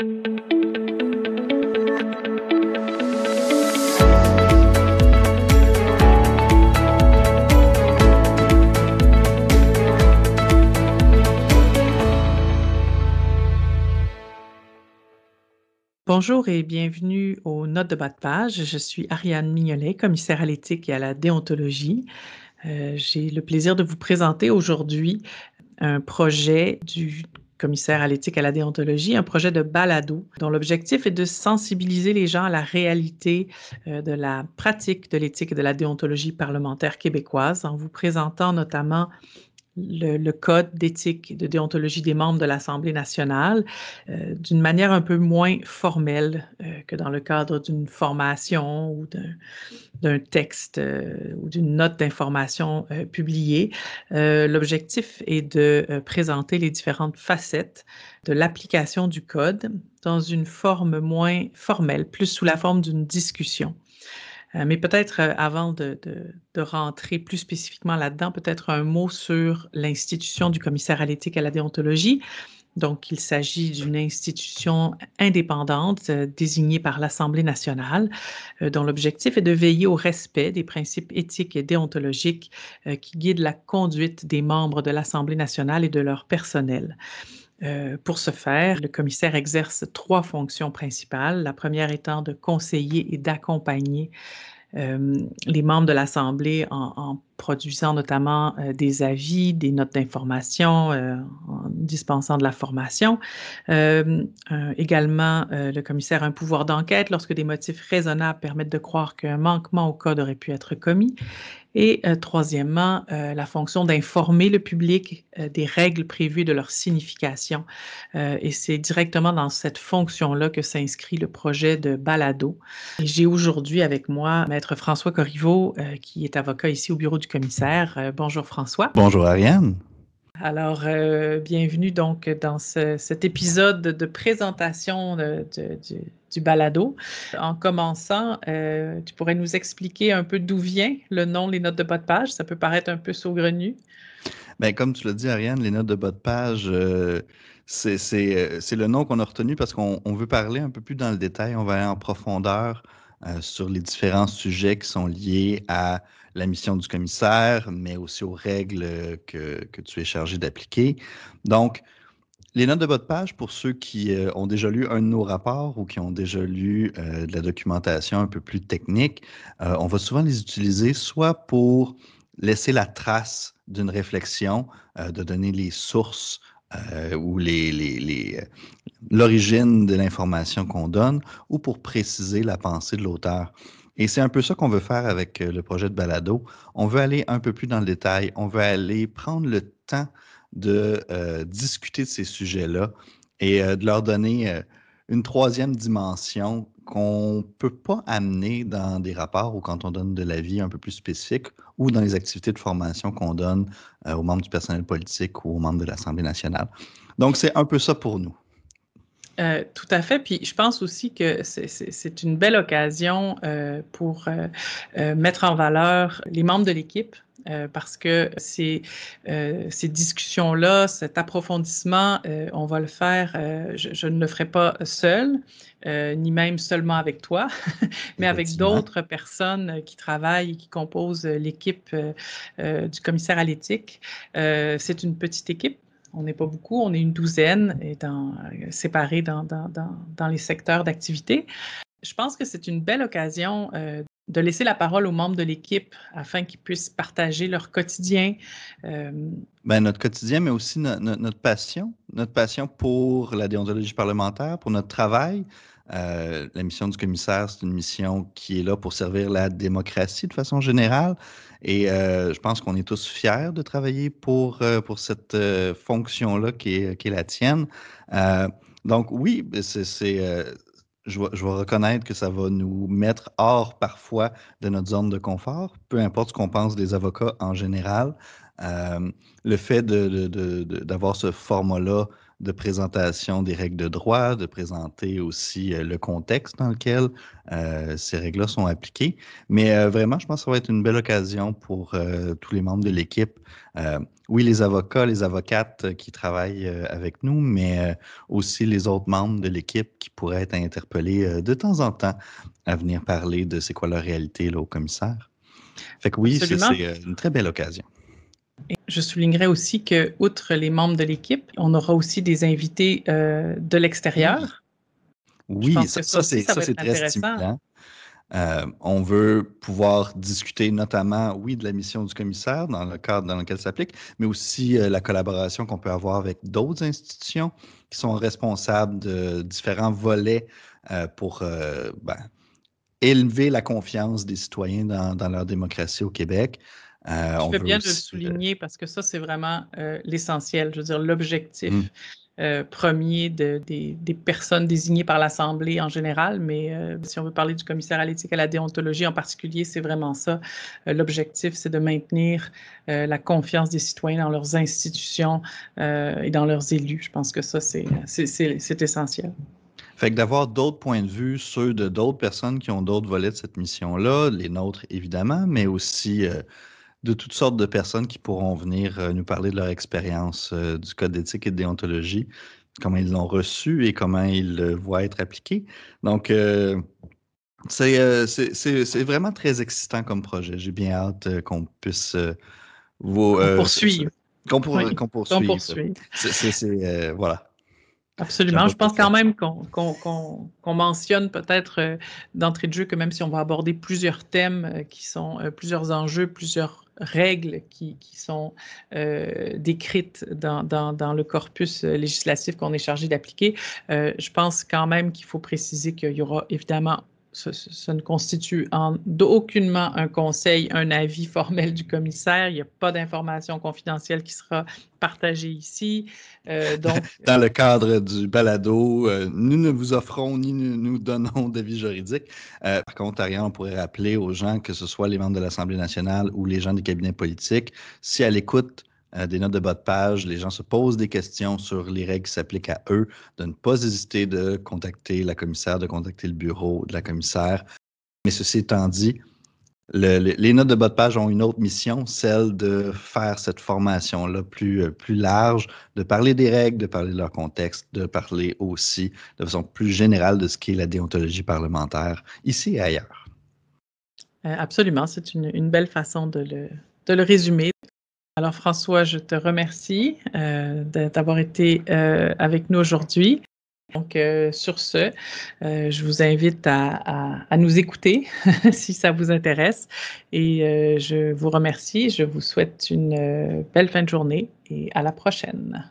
Bonjour et bienvenue aux notes de bas de page. Je suis Ariane Mignolet, commissaire à l'éthique et à la déontologie. Euh, j'ai le plaisir de vous présenter aujourd'hui un projet du commissaire à l'éthique et à la déontologie, un projet de balado dont l'objectif est de sensibiliser les gens à la réalité euh, de la pratique de l'éthique et de la déontologie parlementaire québécoise en vous présentant notamment le, code d'éthique et de déontologie des membres de l'Assemblée nationale euh, d'une manière un peu moins formelle euh, que dans le cadre d'une formation ou d'un texte euh, ou d'une note d'information publiée. L'objectif est de présenter les différentes facettes de l'application du code dans une forme moins formelle, plus sous la forme d'une discussion. Euh, mais peut-être euh, avant de, rentrer plus spécifiquement là-dedans, peut-être un mot sur l'institution du commissaire à l'éthique et à la déontologie. Donc, il s'agit d'une institution indépendante euh, désignée par l'Assemblée nationale, dont l'objectif est de veiller au respect des principes éthiques et déontologiques qui guident la conduite des membres de l'Assemblée nationale et de leur personnel. Pour ce faire, le commissaire exerce trois fonctions principales, la première étant de conseiller et d'accompagner les membres de l'Assemblée en, produisant notamment euh, des avis, des notes d'information, euh, en dispensant de la formation. Euh, également, le commissaire a un pouvoir d'enquête lorsque des motifs raisonnables permettent de croire qu'un manquement au code aurait pu être commis. Et troisièmement, la fonction d'informer le public des règles prévues de leur signification. et c'est directement dans cette fonction-là que s'inscrit le projet de balado. J'ai aujourd'hui avec moi Maître François Corriveau, qui est avocat ici au bureau du commissaire. Euh, bonjour François. Bonjour Ariane. Alors, euh, bienvenue donc dans cet épisode de présentation du, balado. En commençant, euh, tu pourrais nous expliquer un peu d'où vient le nom Les Notes de bas de page? Ça peut paraître un peu saugrenu. Bien, comme tu l'as dit, Ariane, les notes de bas de page, c'est le nom qu'on a retenu parce qu'on veut parler un peu plus dans le détail, on va aller en profondeur sur les différents sujets qui sont liés à la mission du commissaire, mais aussi aux règles que, tu es chargé d'appliquer. Donc, les notes de bas de page, pour ceux qui euh, ont déjà lu un de nos rapports ou qui ont déjà lu euh, de la documentation un peu plus technique, euh, on va souvent les utiliser soit pour laisser la trace d'une réflexion, de donner les sources ou l'origine de l'information qu'on donne, ou pour préciser la pensée de l'auteur. Et c'est un peu ça qu'on veut faire avec euh, le projet de balado. On veut aller un peu plus dans le détail. On veut aller prendre le temps de euh, discuter de ces sujets-là et euh, de leur donner une troisième dimension qu'on ne peut pas amener dans des rapports ou quand on donne de l'avis un peu plus spécifique ou dans les activités de formation qu'on donne aux membres du personnel politique ou aux membres de l'Assemblée nationale. Donc, c'est un peu ça pour nous. Euh, tout à fait. Puis je pense aussi que c'est une belle occasion euh, pour euh, mettre en valeur les membres de l'équipe. Parce que ces, ces discussions-là, cet approfondissement, on va le faire, je, ne le ferai pas seul, ni même seulement avec toi, mais avec d'autres personnes qui travaillent et qui composent l'équipe du commissaire à l'éthique. c'est une petite équipe, on n'est pas beaucoup, on est une douzaine et dans, séparés dans, dans, les secteurs d'activité. Je pense que c'est une belle occasion euh, de laisser la parole aux membres de l'équipe afin qu'ils puissent partager leur quotidien. Euh, ben, notre quotidien, mais aussi notre passion, notre passion pour la déontologie parlementaire, pour notre travail. Euh, la mission du commissaire, c'est une mission qui est là pour servir la démocratie de façon générale. Et euh, je pense qu'on est tous fiers de travailler pour, euh, pour cette fonction-là qui qui est, la tienne. donc oui, c'est, je, vais, je reconnaître que ça va nous mettre hors parfois de notre zone de confort, peu importe ce qu'on pense des avocats en général. le fait d'avoir de, ce format-là de présentation des règles de droit, de présenter aussi euh, le contexte dans lequel euh, ces règles-là sont appliquées. Mais euh, vraiment, je pense que ça va être une belle occasion pour tous les membres de l'équipe oui, les avocats, les avocates qui travaillent avec nous, mais aussi les autres membres de l'équipe qui pourraient être interpellés de temps en temps à venir parler de c'est quoi leur réalité là, au commissaire. Fait que oui, c'est une très belle occasion. Je soulignerai aussi que, outre les membres de l'équipe, on aura aussi des invités de l'extérieur. Oui, ça, ça c'est très stimulant. Euh, on veut pouvoir discuter notamment, oui, de la mission du commissaire dans le cadre dans lequel ça s'applique, mais aussi euh, la collaboration qu'on peut avoir avec d'autres institutions qui sont responsables de différents volets euh, pour ben, élever la confiance des citoyens dans, leur démocratie au Québec. Je fais bien de le souligner parce que ça, c'est vraiment l'essentiel, je veux dire, l'objectif. Mmh. Euh, premier de, des, personnes désignées par l'Assemblée en général, mais euh, si on veut parler du commissaire à l'éthique et à la déontologie en particulier, c'est vraiment ça. Euh, l'objectif, c'est de maintenir la confiance des citoyens dans leurs institutions et dans leurs élus. Je pense que ça, c'est essentiel. Fait que d'avoir d'autres points de vue, ceux de d'autres personnes qui ont d'autres volets de cette mission-là, les nôtres évidemment, mais aussi de toutes sortes de personnes qui pourront venir euh, nous parler de leur expérience euh, du code d'éthique et de déontologie, comment ils l'ont reçu et comment ils le voient être appliqué. Donc, euh, c'est vraiment très excitant comme projet. J'ai bien hâte qu'on puisse vous poursuivre. Qu'on poursuive. C'est voilà. Absolument. Je pense quand même qu'on mentionne peut-être d'entrée de jeu que même si on va aborder plusieurs thèmes qui sont plusieurs enjeux, plusieurs règles qui, sont euh, décrites dans, le corpus euh, législatif qu'on est chargé d'appliquer, euh, je pense quand même qu'il faut préciser qu'il y aura évidemment ça, ne constitue en, aucunement un conseil, un avis formel du commissaire. Il n'y a pas d'information confidentielle qui sera partagée ici. Euh, Dans le cadre du balado, euh, nous ne vous offrons ni nous, nous donnons d'avis juridiques. Euh, par contre, Ariane, on pourrait rappeler aux gens, que ce soit les membres de l'Assemblée nationale ou les gens des cabinets politiques, si à l'écoute euh, des notes de bas de page, les gens se posent des questions sur les règles qui s'appliquent à eux, de ne pas hésiter de contacter la commissaire, de contacter le bureau de la commissaire. Mais ceci étant dit, les notes de bas de page ont une autre mission, celle de faire cette formation-là plus, euh, plus large, de parler des règles, de parler de leur contexte, de parler aussi de façon plus générale de ce qu'est la déontologie parlementaire, ici et ailleurs. Euh, absolument, c'est une, une, belle façon de le, de le résumer. Alors François, je te remercie euh, d'avoir été euh, avec nous aujourd'hui. Donc euh, sur ce, je vous invite à, à nous écouter si ça vous intéresse et je vous remercie. Je vous souhaite une belle fin de journée et à la prochaine.